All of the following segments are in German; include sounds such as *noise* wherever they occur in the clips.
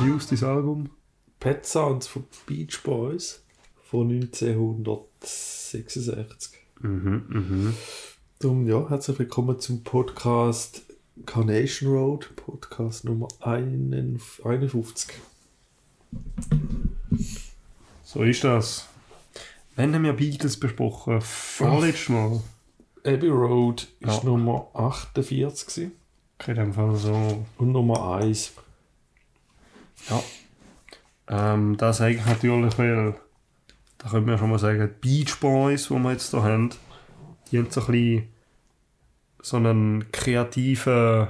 neuestes Album? Pet Sounds von Beach Boys von 1966. Mhm, mhm. Darum, ja, herzlich willkommen zum Podcast Carnation Road, Podcast Nummer 51. So ist das. Wann haben wir Beatles besprochen? Vorletztes Mal. Abbey Road ist Ja. Nummer 48 gewesen. Okay, in dem Fall so. und Nummer 1. Ja. Ähm, das sage ich natürlich, weil da können wir schon mal sagen, die Beach Boys, die wir jetzt hier haben, die haben so ein bisschen so einen kreativen,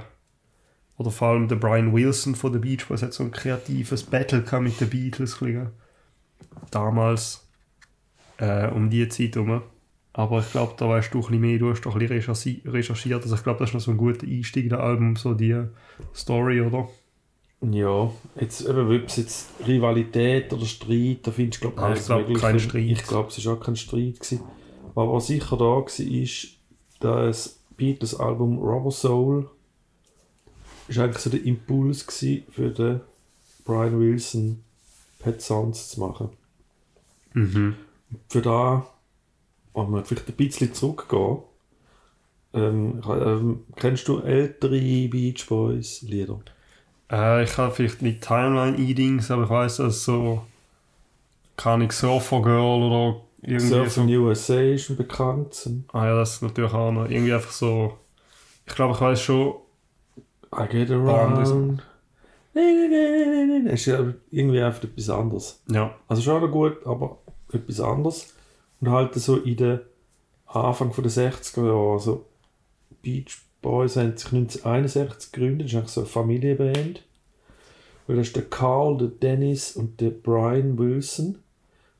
oder vor allem der Brian Wilson von den Beach Boys hat so ein kreatives Battle mit den Beatles. Damals, äh, um die Zeit herum. Aber ich glaube, da weißt du ein bisschen mehr, du hast doch ein bisschen recherchi- recherchiert. Also ich glaube, das ist noch so ein guter Einstieg in das Album, so die Story, oder? Ja, jetzt eben, ob es jetzt Rivalität oder Streit, da findest du, glaube ich glaub, kein Streit. Ich glaube, es war auch kein Streit. Gewesen. Aber was sicher da war, ist, das Beatles-Album Rubber Soul ist eigentlich so der Impuls gewesen für den Brian Wilson Pet Sounds zu machen. Mhm. Für da, wenn wir vielleicht ein bisschen zurückgehen, ähm, ähm, kennst du ältere Beach Boys Lieder? Äh, ich habe vielleicht nicht Timeline-Eatings, aber ich weiß, dass so. Kann ich Surfer Girl oder irgendwie Surfing so. USA ist ein bekannt. Ah ja, das ist natürlich auch noch. Irgendwie einfach so. Ich glaube, ich weiß schon. I get around. Nein, nein, nein, nein, ist ja irgendwie einfach etwas anderes. Ja. Also schon noch gut, aber etwas anderes. Und halt so in den Anfang der 60er Jahre. Also Beach Boys haben sich 1961 gegründet. Das ist eigentlich so eine Familienband. Weil das ist der Carl, der Dennis und der Brian Wilson.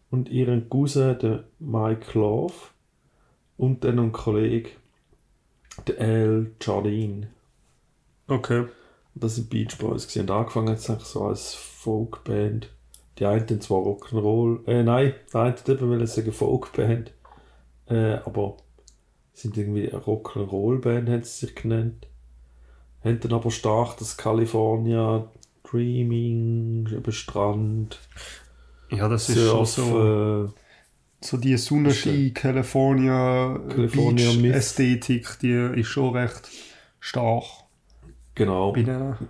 Und ihren Cousin, der Mike Love. Und dann ein Kollege, der Al Jardine. Okay. Das sind Beach Boys. Und angefangen hat es so als Folkband. Die einen dann zwar Rock'n'Roll, äh nein, die einen eben sagen Folkband, äh, aber sind irgendwie eine Rock'n'Roll-Band, haben sie sich genannt. Haben dann aber stark das California Dreaming, eben Strand, Ja, das ist schon Surf, so. äh, So die Sonnenski, California, California Beach Myth. Ästhetik, die ist schon recht stark genau.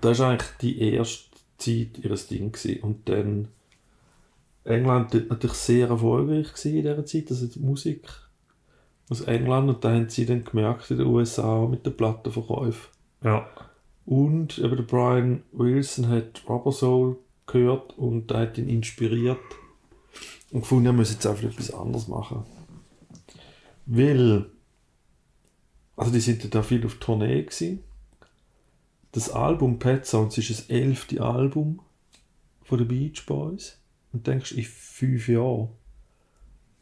das war eigentlich die erste Zeit ihres Ding. Gewesen. Und dann England dort natürlich sehr erfolgreich gewesen in dieser Zeit, also die Musik aus England. Und da haben sie dann gemerkt in den USA mit den Plattenverkäufen. Ja. Und eben der Brian Wilson hat Rubber Soul gehört und der hat ihn inspiriert und gefunden, er muss jetzt einfach etwas anderes machen. Weil, also die sind da viel auf Tournee gewesen. Das Album Pet Sounds ist das elfte Album von den Beach Boys. Und denkst, in fünf Jahren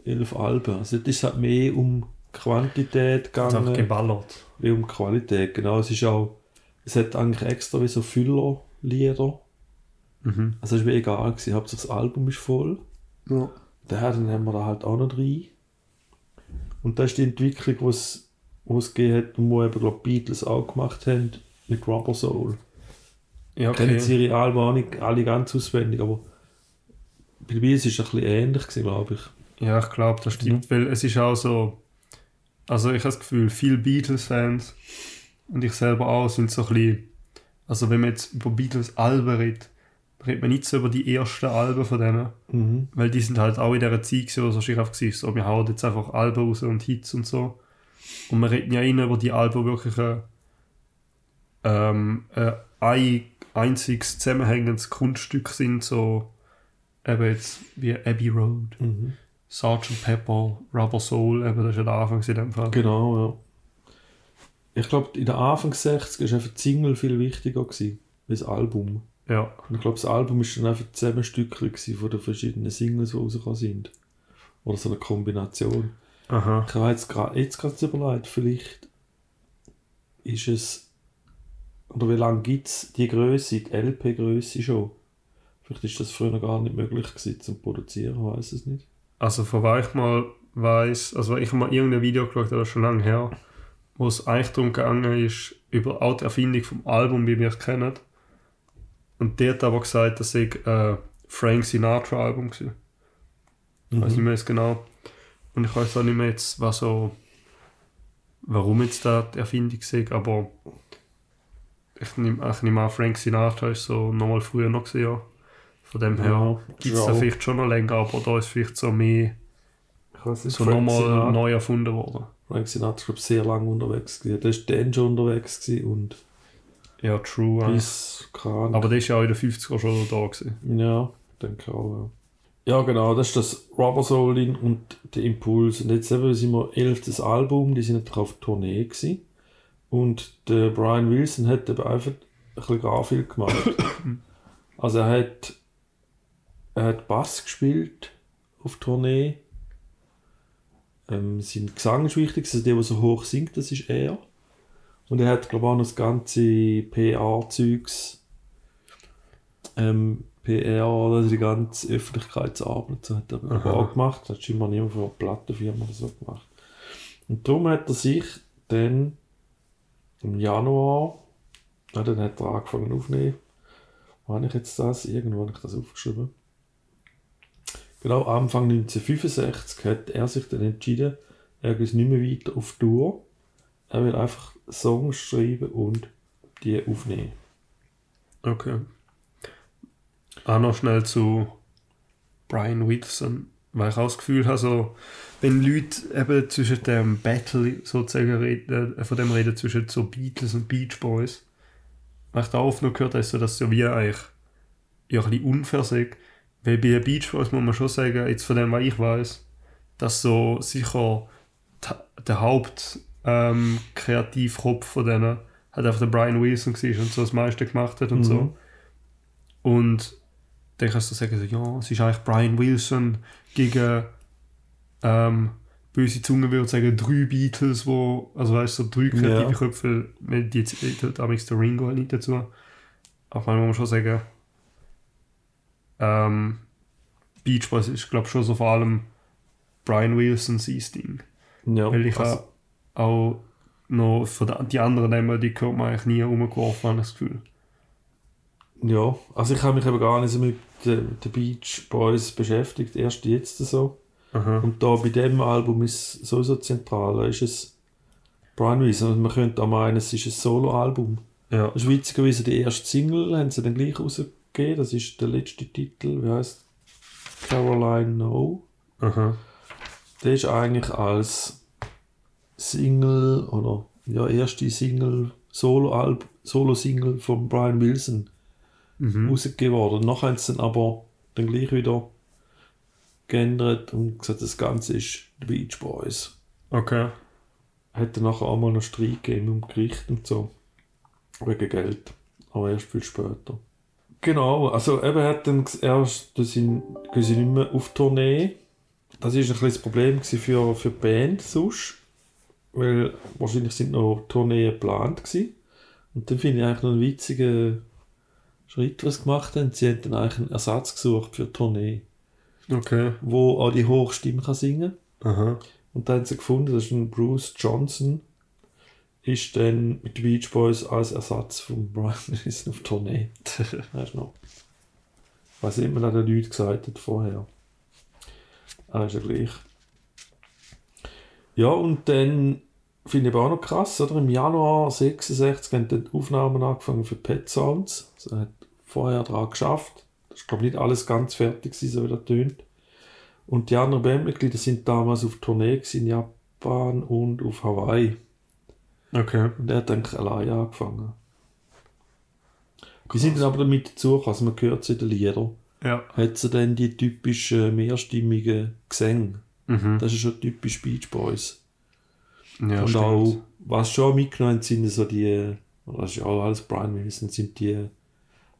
elf Alben. Also das ist halt mehr um Quantität gegangen geballert. wie um Qualität. Genau, es ist auch, es hat eigentlich extra wie so Füllerlieder. Mhm. Also es ist mir egal gewesen, Hauptsache das Album ist voll. Ja. Daher dann haben wir da halt auch noch rein. Und das ist die Entwicklung, die es, die es gegeben hat und wo eben, glaub, die Beatles auch gemacht haben mit Rubber Soul. Ja, Kennen okay. sie ihre Alben auch nicht alle ganz auswendig, aber bei Beatles ist es ein bisschen ähnlich gewesen, glaube ich. Ja, ich glaube, das stimmt, weil es ist auch so, also ich habe das Gefühl, viele Beatles-Fans und ich selber auch sind so ein bisschen, also wenn man jetzt über Beatles-Alben redet, redet man nicht so über die ersten Alben von denen, Mhm. weil die sind halt auch in dieser Zeit gewesen, wo es wahrscheinlich einfach war, so, wir hauen jetzt einfach Alben raus und Hits und so. Und wir reden ja immer über die Alben, die wirklich ein, ähm, äh, ein einziges zusammenhängendes Kunststück sind, so eben jetzt wie Abbey Road. Mhm. Sgt. Pepper, Rubber Soul, eben, das war ja der Anfang in dem Fall. Genau, ja. Ich glaube, in den Anfang 60 war einfach die Single viel wichtiger gewesen, als das Album. Ja, Und ich glaube, das Album ist dann einfach ein gewesen von den verschiedenen Singles, die rausgekommen sind. Oder so eine Kombination. aha. Ich habe jetzt gerade jetzt gerade überlegt, vielleicht ist es, oder wie lange gibt es die Größe, die LP-Größe schon? Vielleicht ist das früher gar nicht möglich gewesen zum Produzieren, weiß es nicht. Also, von was ich mal weiss, also ich habe mal irgendein Video geschaut, das ist schon lange her, wo es eigentlich darum gegangen ist, über auch die Erfindung vom Album, wie wir es kennen. Und der hat aber gesagt, das sei ein Frank Sinatra Album gewesen. Ich weiß nicht mehr jetzt genau. Und ich weiß auch nicht mehr jetzt, was so, warum jetzt da die Erfindung sei, aber ich nehme, ich nehme an, Frank Sinatra ist so nochmal früher noch gewesen, ja. Von dem her Ja, gibt es da ja. vielleicht schon noch länger, aber da ist vielleicht so mehr, Ich nicht, so nochmal neu erfunden worden. Frank Sinatra ist glaub, sehr lange unterwegs gewesen. Der ist dann schon unterwegs gewesen und Ja, true. bis, Ahnung. Aber der ist ja auch in den 50er schon da gewesen. Ja, denke auch, ja. Ja, genau, das ist das Rubber Soul und der Impuls. Und jetzt eben sind wir elftes Album, die sind natürlich auf Tournee gewesen. Und der Brian Wilson hat eben einfach ein bisschen Garfield gemacht. *coughs* also er hat, er hat Bass gespielt auf Tournee. Ähm, sein Gesang ist wichtig, also der, der so hoch singt, das ist er. Und er hat, glaube ich, auch noch das ganze PR-Zeugs ähm, PR, also die ganze Öffentlichkeitsarbeit, so hat er auch gemacht. Das hat scheinbar niemand von einer Plattenfirma oder so gemacht. Und darum hat er sich dann im Januar, ja, dann hat er angefangen aufzunehmen. Wo habe ich jetzt das? Irgendwo habe ich das aufgeschrieben. Genau, Anfang 1965 hat er sich dann entschieden, er geht nicht mehr weiter auf Tour. Er will einfach Songs schreiben und die aufnehmen. Okay. Auch noch schnell zu Brian Wilson, weil ich auch das Gefühl habe, so, wenn Leute eben zwischen dem Battle sozusagen reden, äh, von dem reden zwischen so Beatles und Beach Boys, was ich da oft noch gehört habe, ist so, dass so wie eigentlich ja, ein bisschen unfair sei. Weil bei den Beach Boys muss man schon sagen, jetzt von dem, was ich weiß, dass so sicher der Haupt ähm, Kreativkopf von denen hat einfach der Brian Wilson gewesen und so das meiste gemacht hat und Mhm. so. Und dann kannst du sagen, so, ja, es ist eigentlich Brian Wilson gegen ähm, böse Zunge würde sagen, drei Beatles, wo, also weißt du, so drei kreative Ja. Köpfe, die zählt damals der Ringo halt nicht dazu. Aber man muss schon sagen, ähm, Beach Boys ist, glaube ich, schon so vor allem Brian Wilson sein Ding. Ja, Weil ich also- auch noch von den, die anderen Namen, die hört man eigentlich nie umgeworfen, habe ich das Gefühl. Ja, also ich habe mich eben gar nicht so mit den, Beach Boys beschäftigt, erst jetzt so. Aha. Und da bei dem Album ist sowieso zentral, da ist es Brian Wilson. Und man könnte auch meinen, es ist ein Solo-Album. Ja. Ist witzigerweise die erste Single, haben sie dann gleich rausgegeben. Das ist der letzte Titel, wie heißt Caroline No. Aha. Der ist eigentlich als Single oder ja, erste Single, Solo-Alb- Solo-Single von Brian Wilson Mhm. rausgegeben worden. Nachher haben sie dann aber dann gleich wieder geändert und gesagt, das Ganze ist The Beach Boys. Okay. Hat dann nachher auch mal noch Streit gegeben im Gericht und so. Wegen Geld. Aber erst viel später. Genau, also eben hat dann erst, da sind, gehen sie nicht mehr auf Tournee. Das war ein das Problem für, für die Band sonst. Weil wahrscheinlich sind noch Tourneen geplant gewesen. Und dann finde ich eigentlich noch einen witzigen Schritt, was sie gemacht haben. Sie haben dann eigentlich einen Ersatz gesucht für die Tournee, Okay. wo auch die Hochstimme kann singen Aha. und dann haben sie gefunden, das ist ein Bruce Johnson, ist dann mit den Beach Boys als Ersatz von Brian *laughs* Wilson auf Tournee. *laughs* weißt du noch? Was immer noch den Leuten gesagt hat vorher. Ah, ist ja gleich. Ja, und dann finde ich auch noch krass, oder? Im Januar 66 haben dann die Aufnahmen angefangen für Pet Sounds. Also er hat vorher daran geschafft. Das ist, glaube ich, nicht alles ganz fertig, gewesen, so wie das tönt. Und die anderen Bandmitglieder sind damals auf Tournee in Japan und auf Hawaii. Okay. Und er hat eigentlich allein angefangen. Die sind dann aber damit dazu, also man hört es in den Liedern, Ja. hat sie dann die typischen mehrstimmigen Gesänge. Mhm. Das ist schon typisch Beach Boys. Ja, und stimmt. auch, was schon mitgenommen sind so die, das ist ja auch alles Brian Wilson, sind die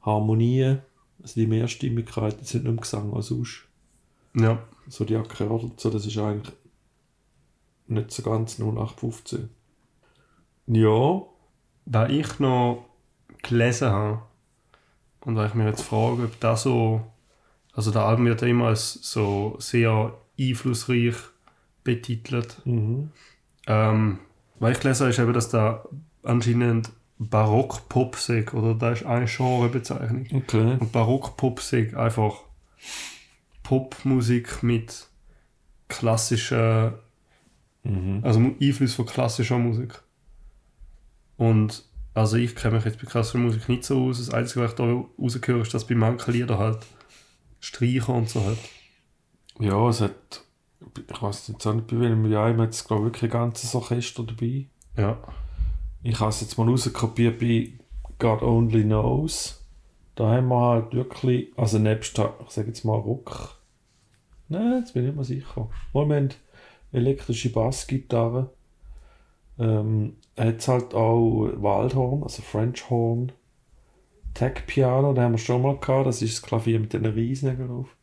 Harmonien, also die Mehrstimmigkeit, das sind nicht im Gesang als sonst. Ja. So die Akkorde so, das ist eigentlich nicht so ganz 0815. Ja, Da ich noch gelesen habe und weil ich mir jetzt frage, ob das so, also der Album wird immer als so sehr einflussreich betitelt. mhm. Ähm, weil ich gelesen habe, ist eben, dass da anscheinend Barock-Pop sage, oder das ist eine Genrebezeichnung. Okay. Und Barock-Pop sage einfach Popmusik mit klassischer, Mhm. also Einfluss von klassischer Musik. Und also ich kenne mich jetzt bei klassischer Musik nicht so aus. Das Einzige, was ich da rausgehöre, ist, dass bei manchen Liedern halt Streicher und so hat. Ja, es hat. Ich weiß jetzt auch nicht, bei welchem Jahr hat es, glaube ich, wirklich ein ganzes Orchester dabei. Ja. Ich habe es jetzt mal rauskopiert bei God Only Knows. Da haben wir halt wirklich, also nebst, ich sage jetzt mal Rock. Nein, jetzt bin ich nicht mehr sicher. Haben elektrische Bassgitarre. Ähm, hat halt auch Waldhorn, also French Horn. Tech Piano, da haben wir schon mal gehabt. Das ist das Klavier mit den Riesennägeln drauf.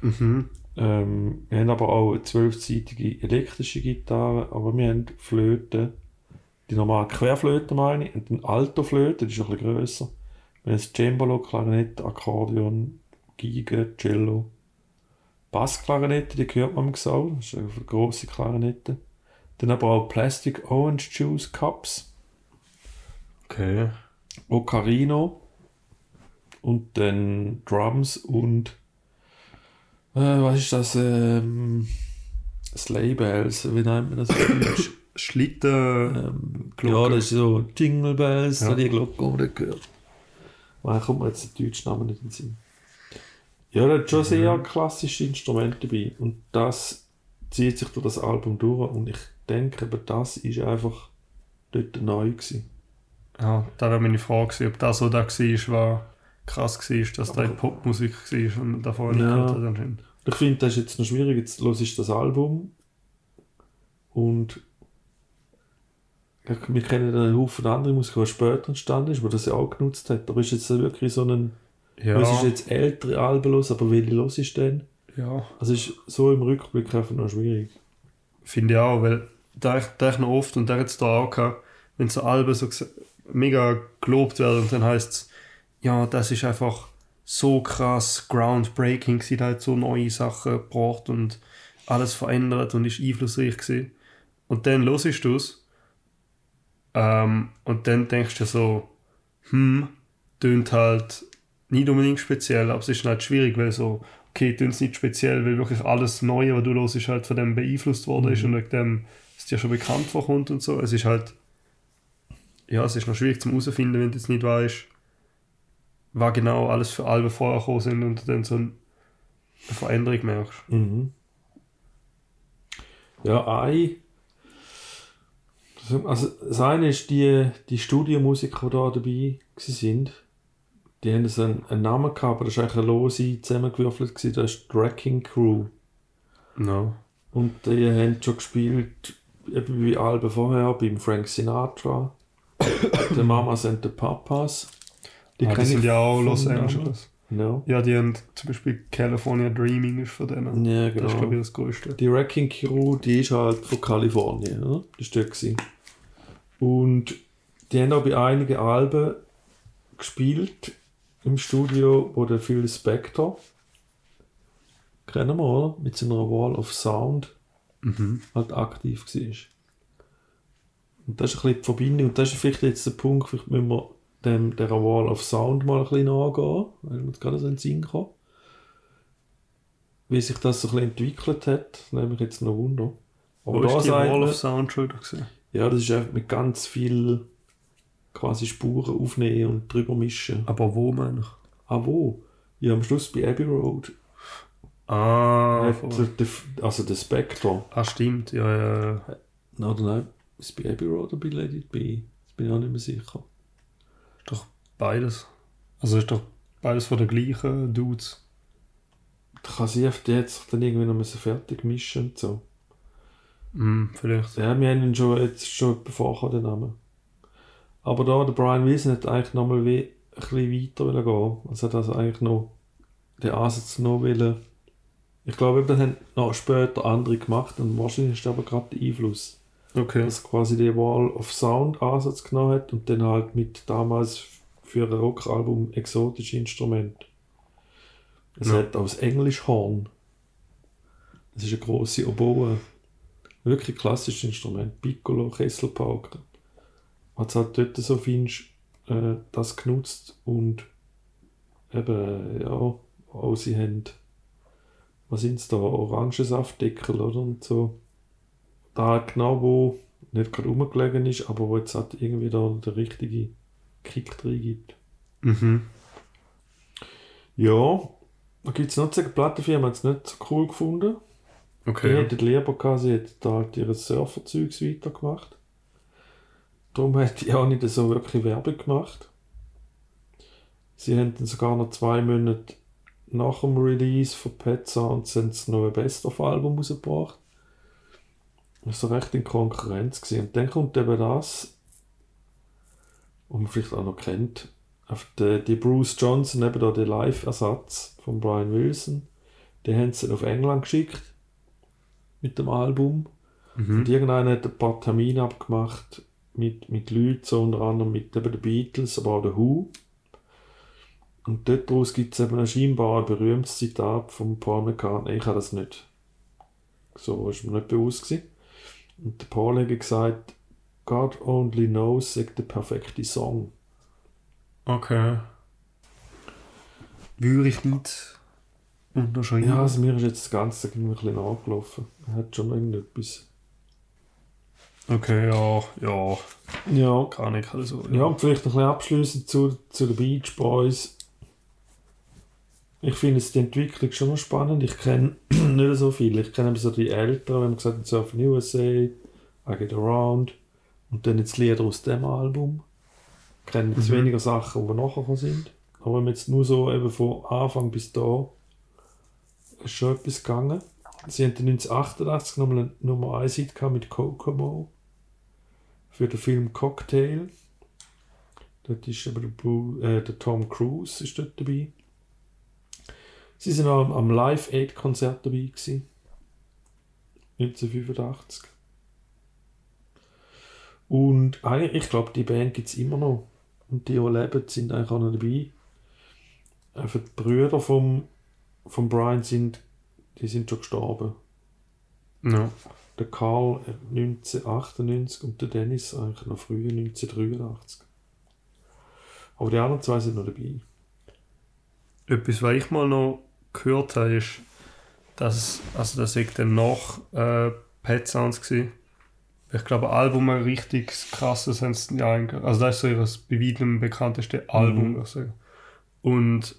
Mhm. Ähm, wir haben aber auch eine zwölfseitige elektrische Gitarre, aber wir haben Flöten. Die normale Querflöte meine ich, und eine Altoflöte, die ist ein bisschen grösser. Wir haben das Cembalo, Klarinette, Akkordeon, Geige, Cello. Bassklarinette, die hört man im Gesang, das ist eine grosse Klarinette. Dann aber auch Plastic Orange Juice Cups, Okay. Ocarino und dann Drums und äh, was ist das? Ähm, Sleigh Bells, wie nennt man das? *coughs* auf Deutsch? Schlitten. ähm, Glocke. ja, das ist so Jingle Bells, Ja. die Glocke, man gehört. Woher kommt mir jetzt der deutsche Name nicht in den Sinn? Ja, da hat schon sehr klassische Instrumente dabei und das zieht sich durch das Album durch und ich denke, aber das ist einfach dort neu gewesen. Ja, da wäre meine Frage gewesen, ob das so da war, war krass war, dass da Popmusik war und davor nicht Ja. gehört hat anscheinend. Ich finde, das ist jetzt noch schwierig. Jetzt los ich das Album und wir kennen einen Haufen andere Musik, die später entstanden ist, wo das ja auch genutzt hat. Aber ist jetzt wirklich so ein, Ja, es ist jetzt ältere Alben los, aber welche los ist denn? ja. Also ist so im Rückblick einfach noch schwierig. finde ich auch, weil da ich noch oft und da jetzt da auch gehabt, wenn so Alben so mega gelobt werden und dann heißt es, ja, das ist einfach so krass groundbreaking, sie hat so neue Sachen gebracht und alles verändert und ist einflussreich gewesen. Und dann hörst du es ähm, und dann denkst du so, hm, tönt halt nicht unbedingt speziell, aber es ist halt schwierig, weil so, okay, tönt es nicht speziell, weil wirklich alles Neue, was du hörst, ist halt von dem beeinflusst worden ist und wegen dem es dir schon bekannt vorkommt und so. Es ist halt, ja, es ist noch schwierig zum herausfinden, wenn du jetzt nicht weißt, was genau alles für Alben vorher gekommen sind und du dann so eine Veränderung merkst. Mhm. Ja, ein. Also, das eine ist die, die Studiomusiker, die da dabei sind. Die haben einen, einen Namen gehabt, aber das war eigentlich eine lose zusammengewürfelt. Das ist die Wrecking Crew. No. Und die haben schon gespielt, eben wie Alben vorher, beim Frank Sinatra, *coughs* der Mamas and the Papas. Die, ah, sind ja auch Los. Angeles. No. Ja, die haben zum Beispiel California Dreaming ist von denen. Ja, Das ist, glaube genau. ich, das Größte. Die Wrecking Crew, die ist halt von Kalifornien, oder? Das war dort. Und die haben auch bei einigen Alben gespielt im Studio, wo der Phil Spector, kennen wir, oder? Mit seiner Wall of Sound Mhm. halt aktiv war. Und das ist ein bisschen die Verbindung. Und das ist vielleicht jetzt der Punkt, vielleicht müssen wir dem, dieser Wall of Sound mal ein bisschen nachgehen, weil jetzt gerade so in den Sinn kam. Wie sich das so ein bisschen entwickelt hat, nehme ich jetzt noch Wunder. Wo da ist die Wall of Sound schon gewesen? Ja, das ist einfach mit ganz viel quasi Spuren aufnehmen und drüber mischen. Aber wo, meine ich? Ah, wo? Ja, am Schluss bei Abbey Road. Ah, der, der, also der Spectre. ah stimmt. Ja, ja, ja. Nein, oder nein, ist bei Abbey Road oder bei It Be? Das bin ich auch nicht mehr sicher. Ist doch beides. Also ist doch beides von der gleichen Dudes. Da kann sie auf jetzt dann irgendwie noch fertig mischen und so. Hm, vielleicht. Ja, wir haben ihn schon, jetzt schon bevor den Namen. Aber da, der Brian Wilson hat eigentlich nochmal ein bisschen weiter gehen. Also hat also eigentlich noch den Ansatz noch wollen. Ich glaube, das haben noch später andere gemacht und wahrscheinlich ist aber gerade der Einfluss. Okay. Dass quasi den Wall of Sound Ansatz genommen hat und dann halt mit damals für ein Rockalbum exotische Instrumente. Es Ja. hat aus Englisch Horn. Das ist eine große Oboe. Wirklich klassisches Instrument. Piccolo, Kesselpauker. hat halt dort so findest, äh, das genutzt und eben, ja, auch sie haben, was sind es da, Orangensaftdeckel oder und so. Da halt genau wo nicht gerade rumgelegen ist, aber wo jetzt halt irgendwie da der richtige Kick drin gibt. Mhm. Ja, da gibt es noch eine Plattenfirma, hat es nicht so cool gefunden. Die Okay. hätten lieber gehabt, sie hätten da halt ihre Surferzeugs weitergemacht. Darum hat die auch nicht so wirklich Werbung gemacht. Sie haben dann sogar noch zwei Monate nach dem Release von Pet Sounds haben sie noch ein Best-of-Album rausgebracht. Das war recht in Konkurrenz. Gewesen. Und dann kommt eben das, was man vielleicht auch noch kennt, auf die, die Bruce Johnson, eben da der Live-Ersatz von Brian Wilson. Den haben sie auf England geschickt mit dem Album. Mhm. Und irgendeiner hat ein paar Termine abgemacht mit, mit Leuten, so unter anderem mit eben den Beatles, aber auch den Who. Und dort daraus gibt es eben ein scheinbar ein berühmtes Zitat von Paul McCartney. Ich habe das nicht. So ist mir nicht bewusst gewesen. Und der Paul hat gesagt, God only knows sagt der perfekte Song. Okay. Würde ich nicht unterschreiben. Ja, also mir ist jetzt das Ganze ein bisschen nachgelaufen. Er hat schon irgendetwas. Okay, ja, ja. Ja, Kann ich also. Ja, und vielleicht ein bisschen abschließend zu, zu den Beach Boys. Ich finde die Entwicklung schon noch spannend. Ich kenne *clears throat* nicht so viele. Ich kenne so die Älteren, wenn man gesagt hat, Surfing USA, I Get Around und dann jetzt Lieder aus dem Album. Ich kenne jetzt Mhm. weniger Sachen, die nachher sind. Aber wenn man jetzt nur so eben von Anfang bis da ist schon etwas gegangen. Sie haben dann 1988 nochmal eine Nummer 1 Hit mit Kokomo für den Film Cocktail. Dort ist aber der, Bru äh, der Tom Cruise ist dort dabei. Sie sind auch am, am Live Aid Konzert dabei gewesen. 1985. Und eigentlich, ich glaube, die Band gibt es immer noch. Und die, die leben, sind eigentlich auch noch dabei. Einfach die Brüder vom, vom Brian sind, die sind schon gestorben. Ja. Der Karl äh, 1998 und der Dennis eigentlich noch früher 1983. Aber die anderen zwei sind noch dabei. Etwas, was ich mal noch gehört habe, ist, dass, also das ich dann nach äh, Pet Sounds gewesen. Ich glaube, Album ein richtig krasses haben sie ja. Also das ist so ihr bei weitem bekannteste Album. Mhm. würde ich sagen. Und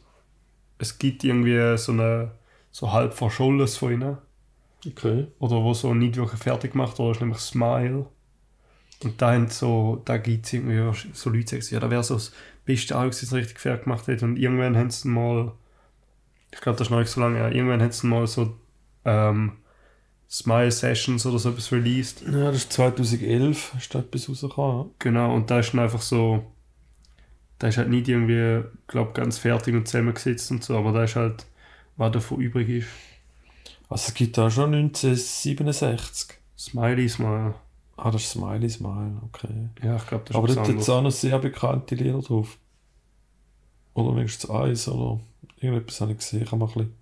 es gibt irgendwie so eine so halb verschollenes von ihnen. Okay. Oder wo so nicht wirklich fertig gemacht wurde, ist nämlich Smile. Und da, haben so, da gibt es irgendwie so Leute, die sagen, ja, da wäre so das beste Album, das richtig fertig gemacht hat. Und irgendwann haben sie mal, ich glaube, das ist noch nicht so lange, her, irgendwann haben sie mal so ähm, Smile Sessions oder so etwas released. Ja, das ist 2011, ist da etwas rausgekommen. Genau, und da ist dann einfach so, da ist halt nicht irgendwie, glaube ganz fertig und zusammengesetzt und so, aber da ist halt, was davon übrig ist. Also es gibt da schon 1967. Smiley Smile. Ah, das ist Smiley Smile, okay. Ja, ich glaube, das ist Aber dort hat es auch noch sehr bekannte Lieder drauf. Oder wenigstens eins, oder irgendetwas habe ich gesehen. Ich habe mal ein bisschen...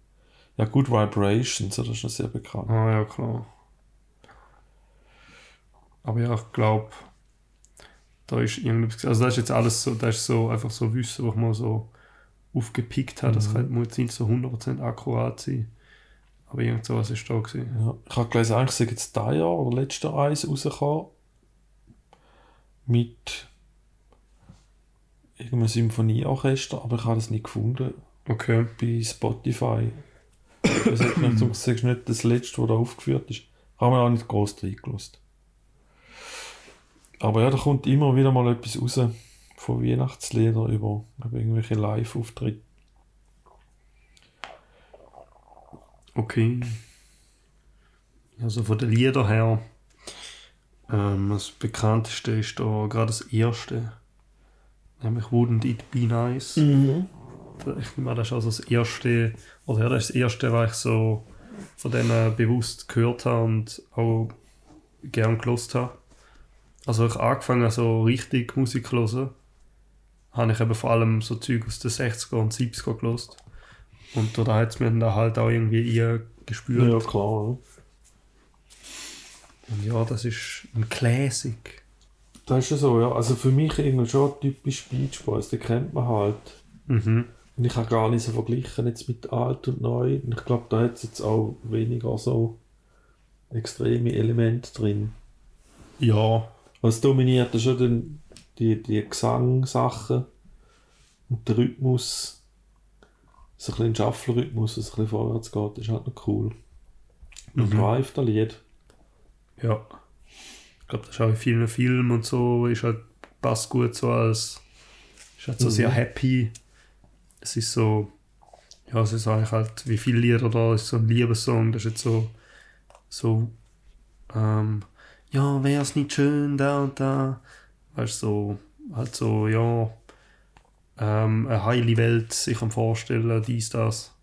Ja, Good Vibrations, das ist noch sehr bekannt. Ah ja, klar. Aber ja, ich glaube, da ist irgendetwas. Also, das ist jetzt alles so, das ist so einfach so Wissen, was ich mal so aufgepickt habe. Das Mhm. kann, muss jetzt nicht so 100% akkurat sein. Aber irgend sowas ist da gewesen. Ja, ich habe gelesen, eigentlich sei jetzt dieses Jahr oder letztes Jahr eins rausgekommen. Mit irgendeinem Symphonieorchester, aber ich habe das nicht gefunden Okay. bei Spotify. Das *clears throat* zum sagst du nicht das letzte, was da aufgeführt ist. Ich habe mir auch nicht groß reingelassen. Aber ja, da kommt immer wieder mal etwas raus von Weihnachtsliedern über, über irgendwelche Live-Auftritte. Okay. Also von den Liedern her, ähm, das bekannteste ist da gerade das erste. Nämlich Wouldn't It Be Nice. Ich an, das ist also das erste, oder ja, das ist das erste, was ich so von denen bewusst gehört habe und auch gern gelost habe. Also ich angefangen so richtig Musik zu hören, habe ich eben vor allem so Zeug aus den 60er und 70er gelost. Und da hat es mir dann halt auch irgendwie eher gespürt. Ja, klar. Und ja, das ist ein Classic. Das ist ja so, ja. Also für mich irgendwie schon typisch Beach Boys, den kennt man halt. Mhm. Und ich habe gar nicht so verglichen jetzt mit alt und neu. Und ich glaube, da hat es jetzt auch weniger so extreme Elemente drin. Ja, Was dominiert ist schon den, die, die Gesangsachen und der Rhythmus. So ein bisschen Shuffle-Rhythmus, dass es ein bisschen vorwärts geht, ist halt noch cool. Und Mhm. Drive, der Lied. ja. Ich glaube, das ist auch in vielen Filmen und so, ist halt, passt gut so als, ist halt so Mhm. sehr happy. Es ist so, ja, es ist eigentlich halt, wie viele Lieder da, ist so ein Liebessong, das ist jetzt so, so, ähm, ja, wär's nicht schön, da und da. Weißt du, so, halt so, ja, ähm, eine heile Welt sich am vorstellen, dies, das.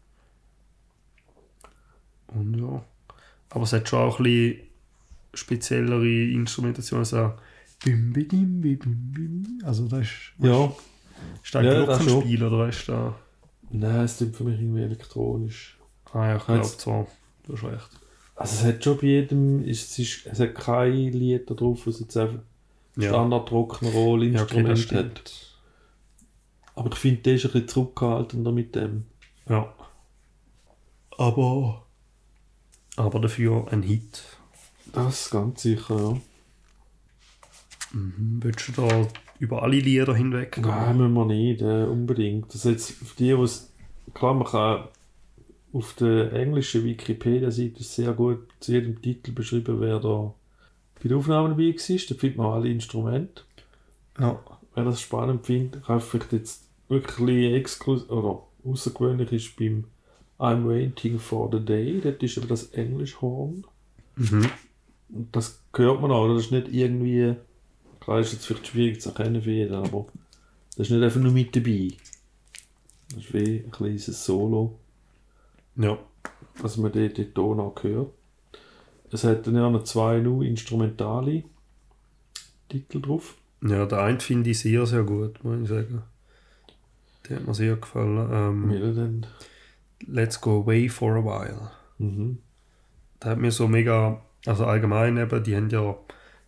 Und ja. Aber es hat schon auch ein bisschen speziellere Instrumentationen, so bim, bim, bim, bim, bim. Also das ist, Ja. Ist da Ja, ein das Glockenspiel oder du da? Nein, es klingt für mich irgendwie elektronisch. Ah ja, ich glaube zwar. Du hast recht. Also es hat schon bei jedem, ist, es, ist, es hat kein Lied da drauf, was jetzt einfach Ja, standard rock'n'roll ja okay, Instrument hat. Aber ich finde, der ist ein bisschen zurückgehaltener mit dem. Ja. Aber. Aber dafür ein Hit. Das ist ganz sicher, ja. Mhm. Willst du da über alle Lieder hinweg? Nein, müssen wir nicht, äh, unbedingt. Das jetzt für die, was klar, man kann auf der englischen Wikipedia-Seite ist sehr gut zu jedem Titel beschrieben, wer da bei der Aufnahme dabei war. Da findet man alle Instrumente. Ja. Wer das spannend findet, kann vielleicht jetzt wirklich exklusiv oder außergewöhnlich ist beim I'm Waiting for the Day, dort ist aber das Englischhorn. Mhm. Und das hört man auch, oder? das ist nicht irgendwie, klar ist jetzt vielleicht schwierig zu erkennen für jeden, aber das ist nicht einfach nur mit dabei. Das ist wie ein kleines Solo, Ja. dass man dort den Ton auch hört. Es hat dann ja noch zwei nur instrumentale Titel drauf. Ja, der eine finde ich sehr, sehr gut, muss ich sagen. Der hat mir sehr gefallen. Ähm, Wie denn? Let's Go Away for a While. Mhm. Der hat mir so mega, also allgemein eben, die haben ja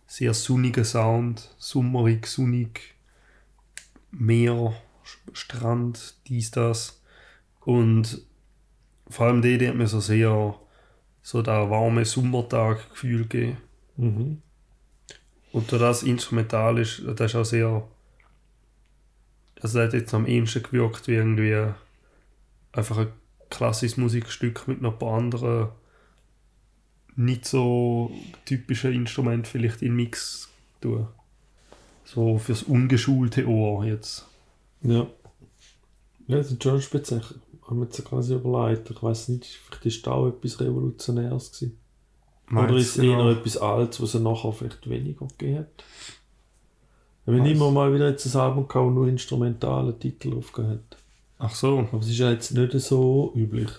sehr sonnigen Sound, summerig, sonnig, Meer, Strand, dies, das. Und vor allem die, die hat mir so sehr so der warme Sommertag Gefühl gegeben. Mhm. Und da das instrumental ist, das ist auch sehr. Also, das hat jetzt am ehesten gewirkt wie irgendwie einfach ein klassisches Musikstück mit noch ein paar anderen nicht so typischen Instrumenten vielleicht in Mix tun. So fürs ungeschulte Ohr jetzt. Ja. Ja, das ist schon speziell. Ich habe mir jetzt gerade überlegt. Ich weiß nicht, vielleicht ist da auch etwas Revolutionäres gewesen. Oder Meinst ist es eher noch? etwas Altes, was er nachher vielleicht weniger gegeben hat? Wenn Weiß. immer mal wieder jetzt ein Album gehabt, das nur instrumentale Titel hat. Ach so. Aber es ist ja jetzt nicht so üblich.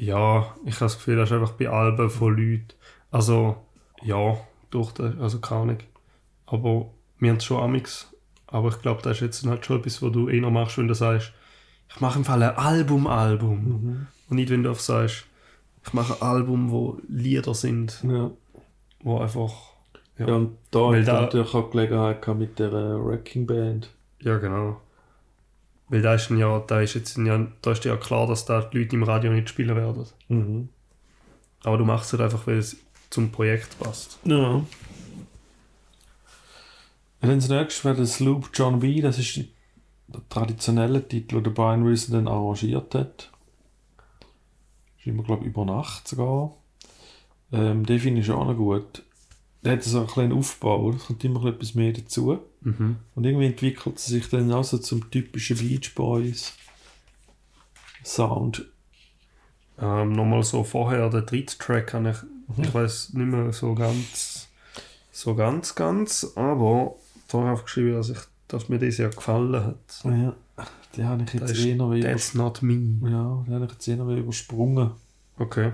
Ja, ich habe das Gefühl, das ist einfach bei Alben von Leuten. Also, ja, durch das, also keine Ahnung. Aber wir haben es schon amix. Aber ich glaube, das ist jetzt halt schon etwas, was du eher machst, wenn du sagst, ich mache im Fall ein Album-Album. Mhm. Und nicht, wenn du einfach sagst, ich mache ein Album, wo Lieder sind, Ja. wo einfach. Ja, ja. und da er da- natürlich auch Gelegenheit mit der äh, Wrecking Band. ja genau. Weil da ist ja, da ist jetzt ja, da ist ja klar, dass da die Leute im Radio nicht spielen werden. Mhm. Aber du machst es einfach, weil es zum Projekt passt. Ja. Und dann das nächste wäre das Loop John B. Das ist der traditionelle Titel, den der Brian Wilson dann arrangiert hat. Ist immer, glaube ich, über Nacht sogar. Ähm, den finde ich auch noch gut. Der hat so einen kleinen Aufbau, es kommt immer etwas mehr dazu. Mhm. Und irgendwie entwickelt es sich dann auch so zum typischen Beach Boys Sound. Ähm, nochmal so vorher, der dritte Track habe ich, ich weiß nicht mehr so ganz, so ganz, ganz, aber da habe ich aufgeschrieben, dass, ich, dass mir das ja gefallen hat. Ja, den habe ich Das jetzt eher noch über, That's not me. ja, den habe ich jetzt eher noch übersprungen. Okay.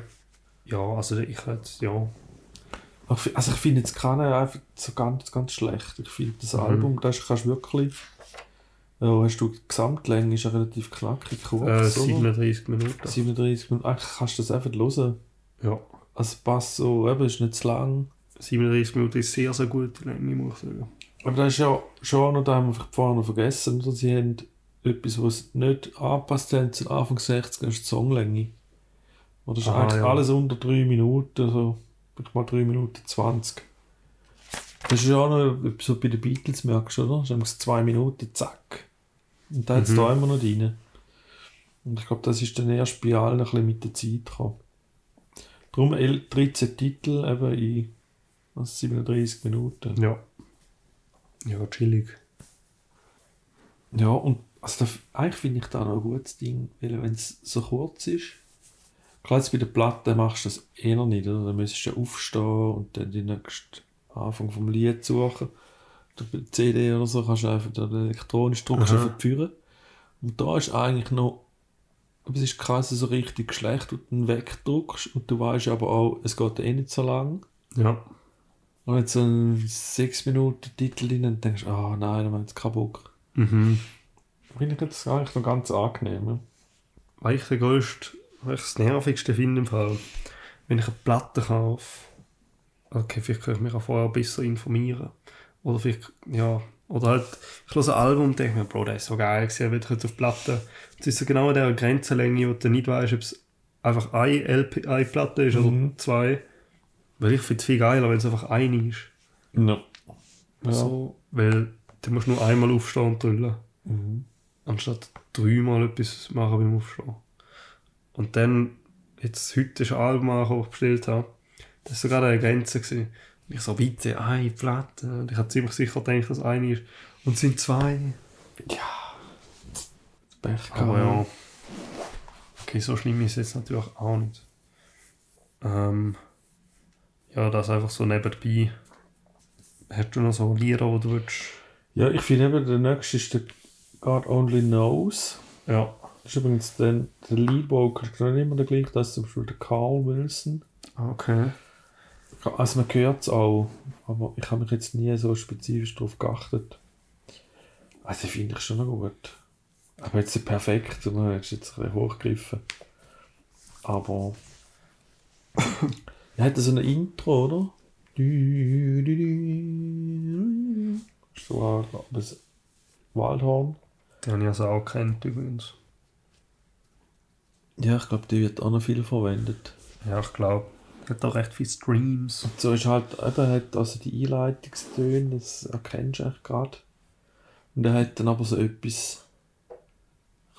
Ja, also ich hätte, ja. Also ich finde jetzt keine einfach so ganz, ganz schlecht. Ich finde das Mhm. Album, das kannst du wirklich. Ja, hast du die Gesamtlänge ist ja relativ knackig kurz. Äh, oder? 37 Minuten. 37 Minuten. Eigentlich kannst du das einfach hören. Ja. Also es passt so, eben, ist nicht zu lang. 37 Minuten ist sehr, sehr gute Länge, muss ich sagen. Aber das ist ja schon auch noch, da haben wir vorhin noch vergessen, oder? sie haben etwas, was nicht angepasst haben zu Anfang 60 ist die Songlänge. Oder ist Ah, eigentlich ja. alles unter 3 Minuten, ich mal 3 Minuten 20. Das ist ja auch noch was bei den Beatles merkst, oder? Das ist 2 Minuten, zack. Und da hat es Mhm. da immer noch rein. Und ich glaube, das ist dann erst bei allen ein bisschen mit der Zeit gekommen. Darum el- 13 Titel eben in was, 37 Minuten. Ja. Ja, chillig. Ja, und also da, eigentlich finde ich da noch ein gutes Ding, weil wenn es so kurz ist, klar jetzt bei der Platte machst du das eher nicht, oder? Dann müsstest du aufstehen und dann den nächsten Anfang vom Lied suchen. Oder bei der CD oder so kannst du einfach dann elektronisch drückst Aha. auf die Führer. Und da ist eigentlich noch, aber es ist krass so richtig schlecht, und du dann wegdrückst und du weißt aber auch, es geht eh nicht so lang. Ja. Und jetzt so ein 6 Minuten Titel drin und denkst, ah nein, dann haben jetzt keinen Bock. Mhm. Finde ich jetzt eigentlich noch ganz angenehm. Ja? Weil ich der grösste, weil ich das nervigste finde im Fall, wenn ich eine Platte kaufe, okay, vielleicht kann ich mich auch vorher besser informieren. Oder vielleicht, ja, oder halt, ich höre ein Album und denke mir, Bro, das ist so geil gewesen, will ich jetzt auf Platte. Es ist so genau an dieser Grenzenlänge, wo du nicht weißt, ob es einfach eine, LP, eine Platte ist oder Mhm. zwei. Weil ich finde es viel geiler, wenn es einfach eine ist. Ja. ja. So, weil du musst nur einmal aufstehen und drüllen. Mhm. anstatt dreimal etwas machen beim Aufstehen. Und dann, jetzt heute ist ein Album angekommen, das ich bestellt habe, das war sogar eine Grenze. Gewesen. Und ich so, bitte, eine Platte. Und ich habe ziemlich sicher gedacht, dass eine ist. Und es sind zwei. Das Pech Aber gehabt. ja. Okay, so schlimm ist es jetzt natürlich auch nicht. Ähm, ja, das einfach so nebenbei. Hast du noch so Lieder, die du willst? Ja, ich finde eben, der nächste ist der God Only Knows. Ja. Das ist übrigens dann, der Lead Vocal ist nicht immer der gleiche, das ist zum Beispiel der Carl Wilson. Okay. Also man hört es auch, aber ich habe mich jetzt nie so spezifisch darauf geachtet. Also finde ich schon noch gut. Aber jetzt nicht perfekt, sondern ist jetzt ein bisschen hochgegriffen. Aber *coughs* er hat so ein Intro, oder? So ein Waldhorn. Den habe ich also auch kennt übrigens. Ja, ich glaube, die wird auch noch viel verwendet. Ja, ich glaube. Hat auch recht viele Streams. Und so ist halt, eben hat also die Einleitungstöne, das erkennst du eigentlich gerade. Und er hat dann aber so etwas,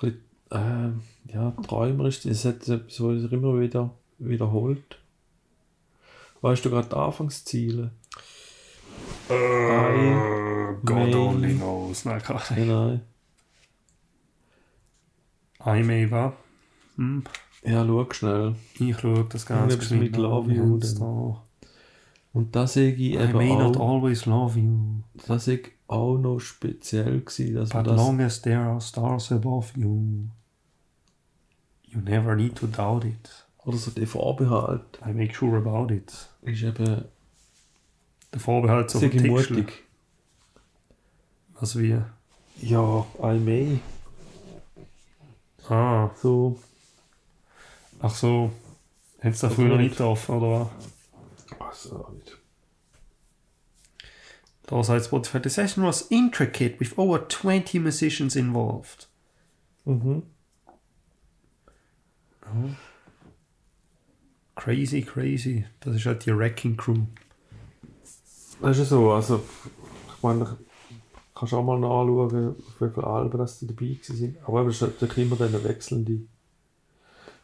ein bisschen, ähm, ja, träumerisch, es hat so etwas, was sich immer wieder wiederholt. Weißt du gerade die Anfangsziele? Äh, God May- only knows. Nein, keine Nein, nein. I may war. Hm. Ja, schau schnell. Ich schaue das ganz Irgendetwas mit geschwind an. Love Wir You da. Und das sehe ich I eben may not auch, always love you, das sehe ich auch noch speziell gewesen, dass but das, long as there are stars above you, you never need to doubt it. oder so der Vorbehalt, I make sure about it. ist eben Der Vorbehalt so mutig. Was wie? Ja, I may. Ah, So, ach so. Hättest du Also früher nicht. getroffen, oder was? also auch nicht. Da sagt Spotify, the session was intricate with over 20 musicians involved. Mhm. Crazy, crazy. Das ist halt die Wrecking Crew. Das ist ja so, also, ich meine, kannst auch mal nachschauen, auf wie viele Alben das die dabei waren. Aber es ist natürlich immer dann wechselnde.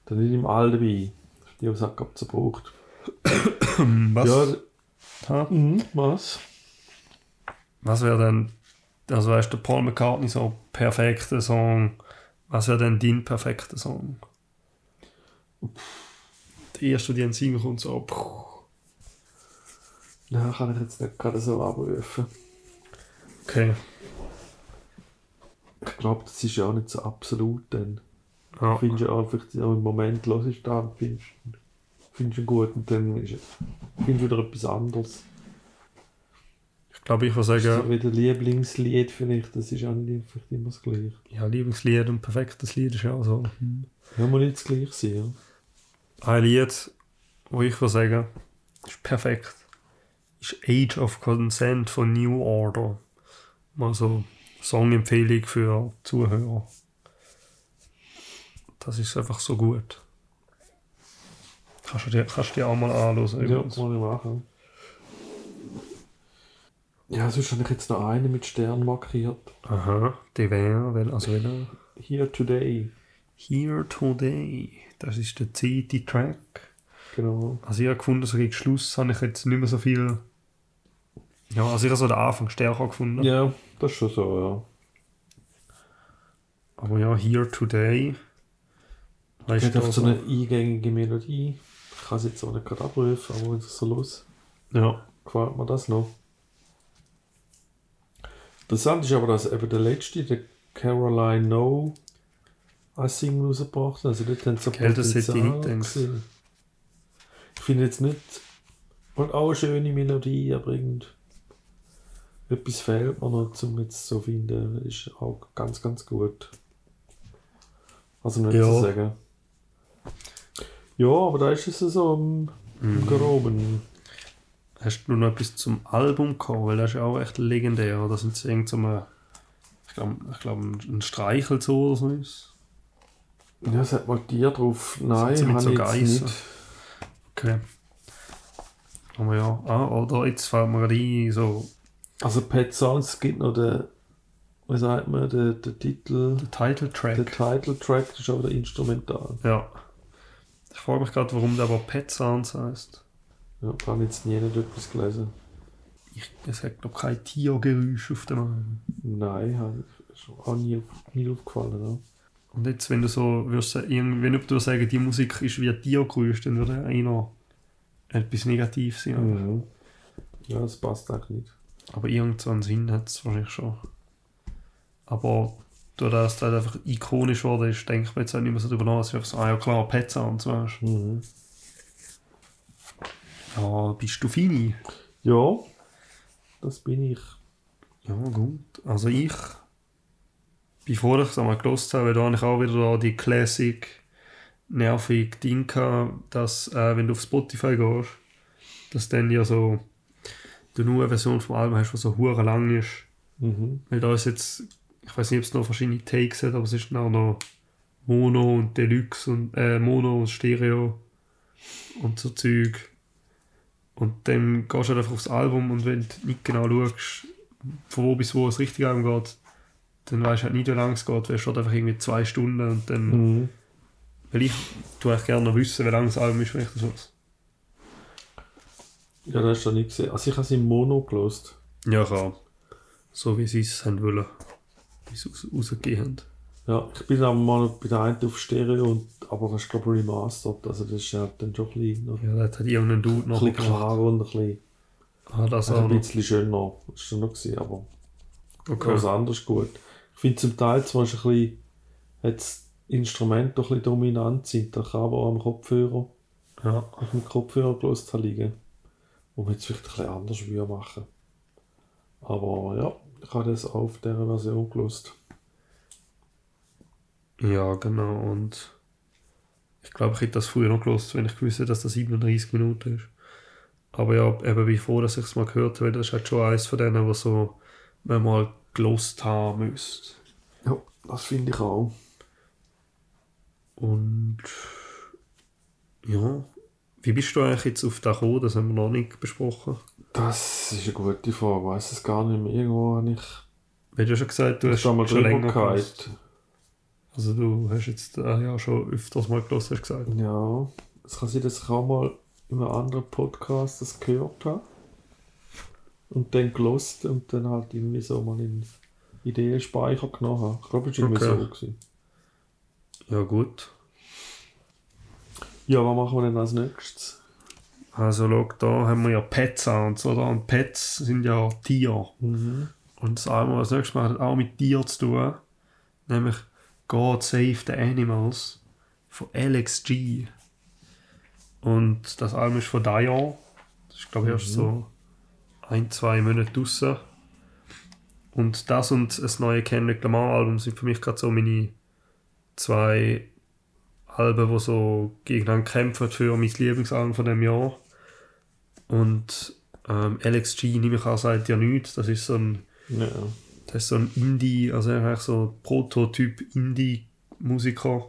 Dann nicht im All dabei. Die, die es auch gerade so braucht. *coughs* Was? Ja, Ha? mhm, was? Was wäre denn, also weißt du, Paul McCartney so perfekter Song. Was wäre denn dein perfekter Song? Der erste, der in den kommt, so. Puh. Nein, kann ich jetzt nicht gerade so abrufen. Okay. Ich glaube, das ist ja auch nicht so absolut dann. Ja. Du findest auch, vielleicht auch im Moment los ist da findest, findest ihn gut und dann ist, findest du wieder etwas anderes. Ich glaube, ich würde Das ist sagen, so wie der Lieblingslied vielleicht, das ist auch nicht vielleicht immer das Gleiche. ja, Lieblingslied und perfektes Lied ist ja auch so. Ja, muss nicht das Gleiche sein. Ja. Ein Lied, wo ich würde sagen, ist perfekt, ist Age of Consent von New Order. mal so Songempfehlung für Zuhörer. Das ist einfach so gut. Kannst du dir, kannst du dir auch mal anhören. Ja, muss ich machen. Ja, sonst habe ich jetzt noch eine mit Stern markiert. Aha, die wäre, also welcher? Here Today. Here Today. Das ist der zweite Track. Genau. Also ich habe gefunden, so gegen Schluss habe ich jetzt nicht mehr so viel... Ja, also ich habe so den Anfang stärker gefunden. Ja, das ist schon so, Aber ja, Here Today. Weißt Geht du, auf so also, eine eingängige Melodie. Ich kann es jetzt auch nicht gerade abrufen, aber wenn es so los ja, gefällt mir das noch. Interessant ist aber, dass eben der letzte, der Caroline No, ein Single rausgebracht hat. Also dort haben sie Gell, das hätte ich Potenzial. Ich finde jetzt nicht... Und auch eine schöne Melodie, aber irgend... Etwas fehlt mir noch, um jetzt so zu finden. Ist auch ganz, ganz gut. Also nicht Ja. zu sagen. Ja, aber da ist es so im, im Mhm. Groben. Hast du noch etwas zum Album gehabt? Weil das ist ja auch echt legendär. Oder sind es irgend so eine, ich glaube, ich glaub, ein Streichelzoo oder so ist? Ja, es hat mal Tier drauf. Nein, sie mit so Geissen? Okay. Aber ja, ah, oder jetzt fällt mir gerade ein, so Also Pet Sounds es gibt noch den, wie sagt man, den, den Titel, der Titeltrack. der Title Track, das ist aber der Instrumental. Ja. Ich frage mich gerade, warum der aber Pet Sounds heißt. Ja, habe ich jetzt nie etwas gelesen. Ich, es hat glaube kein Tiergeräusch auf dem Album. Nein, habe ich ist auch nie, nie aufgefallen. Ja. Und jetzt, wenn du so würdest, wenn du sagen, die Musik ist wie ein Tiergeräusch, dann würde einer etwas Negatives sein. Mhm. Ja, das passt eigentlich nicht. Aber irgend so einen Sinn hat es wahrscheinlich schon. Aber dass das halt einfach ikonisch geworden ist, denke ich mir jetzt auch nicht mehr so drüber nach. Es ist einfach so, ah ja klar, Pet Sounds, weißt du. Mhm. Ja, bist du Fini? Ja, das bin ich. Ja, gut. Also ich, bevor ich es einmal gelost habe, da habe ich auch wieder da die Classic nervig Ding gehabt, dass äh, wenn du auf Spotify gehst, dass dann ja so du nur eine Version vom Album hast, die so hure lang ist. Mhm. Weil da ist jetzt, ich weiß nicht, ob es noch verschiedene Takes hat, aber es ist auch noch Mono und Deluxe und äh, Mono und Stereo und so Zeug. Und dann gehst du halt einfach aufs Album und wenn du nicht genau schaust, von wo bis wo es richtig Album geht, dann weißt du halt nicht, wie lange es geht, weil es steht einfach irgendwie zwei Stunden und dann, Mhm. weil ich tue eigentlich gerne noch wissen, wie lange das Album ist, wenn ich das was. Ja, das hast du nicht gesehen. Also ich habe es im Mono gelost. Ja, klar. So wie sie es haben wollen. Es raus- rausgegeben. Ja, ich bin aber mal bei der einen auf Stereo, und, aber das ist glaube ich remastered. Also das ist ja dann schon ein bisschen, noch, Ja, das hat irgendein Dude ein noch bisschen gemacht. klarer und ein bisschen, Ah, das auch ein noch. bisschen schöner. Das ist schon noch gewesen, aber Okay. was anderes gut. Ich finde zum Teil zwar ist ein bisschen, hat das Instrument doch ein bisschen dominant sind. Da kann aber auch am Kopfhörer, Ja. auf dem Kopfhörer haben liegen. Wo man jetzt vielleicht ein bisschen anders machen. Aber ja, ich habe das auf dieser Version gelost. ja, genau. Und ich glaube, ich hätte das früher noch gelost, wenn ich gewusst hätte, dass das 37 Minuten ist. Aber ja, eben bin ich froh, dass ich es mal gehört habe, weil das ist halt schon eins von denen, was so man mal gelost haben müsste. Ja, das finde ich auch. Und ja, wie bist du eigentlich jetzt auf das gekommen? Das haben wir noch nicht besprochen. Das ist eine gute Frage. Ich weiß es gar nicht mehr. Irgendwo habe ich Weil du hast ja gesagt, du hast schon mal schon länger gehabt. Also du hast jetzt äh, ja schon öfters mal gelost, hast gesagt. Ja, es kann sein, dass ich auch mal in einem anderen Podcast das gehört habe. Und dann gelost und dann halt irgendwie so mal in Ideenspeicher genommen habe. Ich glaube, es war irgendwie Okay. so. Gewesen. Ja gut. Ja, was machen wir denn als nächstes? Also schau, da haben wir ja Pet Sounds, oder? Und Pets sind ja Tiere. Mhm. Und das Album, was nächstes Mal hat auch mit Tieren zu tun. Nämlich God Save the Animals von Alex G. Und das Album ist von Dion. Das ist glaube ich erst Mhm. so ein, zwei Monate draussen. Und das und das neue Kendrick Lamar Album sind für mich gerade so meine zwei Alben, die so gegeneinander kämpfen für mein Lieblingsalbum von dem Jahr. Und ähm, Alex G, nehme ich an, sagt ja nichts. Das ist so ein Ja. Das ist so ein Indie, also eigentlich so Prototyp Indie-Musiker.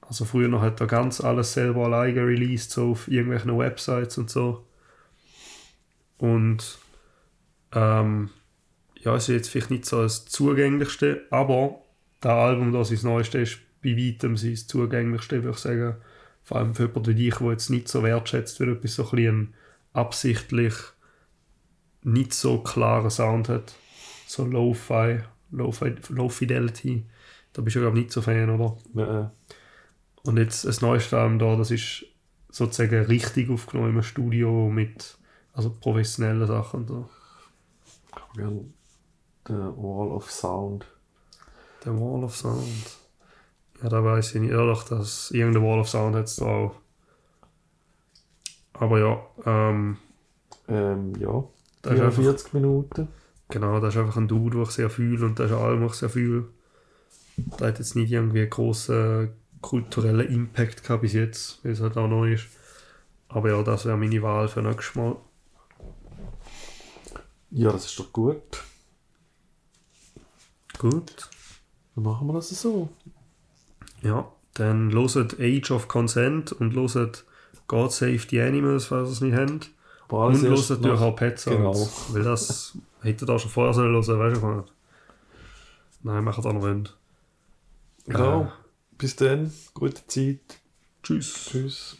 Also früher noch hat er ganz alles selber alleine released, so auf irgendwelchen Websites und so. Und ähm, ja, es ist jetzt vielleicht nicht so das zugänglichste, aber das Album, das sein neueste ist, bei weitem sein zugänglichste, würde ich sagen. Vor allem für jemanden wie dich, der jetzt nicht so wertschätzt, weil etwas so ein bisschen absichtlich nicht so klaren Sound hat. So Low-Fi- Low-Fidelity. Da bist du, glaube ich, nicht so Fan, oder? Ja, Und jetzt das neueste Album da, das ist sozusagen richtig aufgenommen im Studio mit also professionellen Sachen. So. den Wall of Sound. Der Wall of Sound. Ja, da weiß ich nicht ehrlich, dass irgendein Wall of Sound hat da auch. Aber ja, ähm, Ähm, ja, das ist einfach, 44 Minuten. genau, das ist einfach ein Dude, den ich sehr fühle und das ist ein Album, das ich sehr fühle. Der hat jetzt nicht irgendwie einen grossen kulturellen Impact gehabt bis jetzt, weil es halt auch neu ist. Aber ja, das wäre meine Wahl für nächstes Mal. Ja, das ist doch gut. Gut. Dann machen wir das so. Ja, dann loset Age of Consent und loset God Save the Animals, falls ihr es nicht habt. Aber Und loset natürlich nach- auch Pet Sounds. Genau. Weil das *laughs* hätte da schon vorher sollen hören, weißt du? nicht? Nein, machen auch noch wollen. Genau. Äh, Bis dann. Gute Zeit. Tschüss. Tschüss.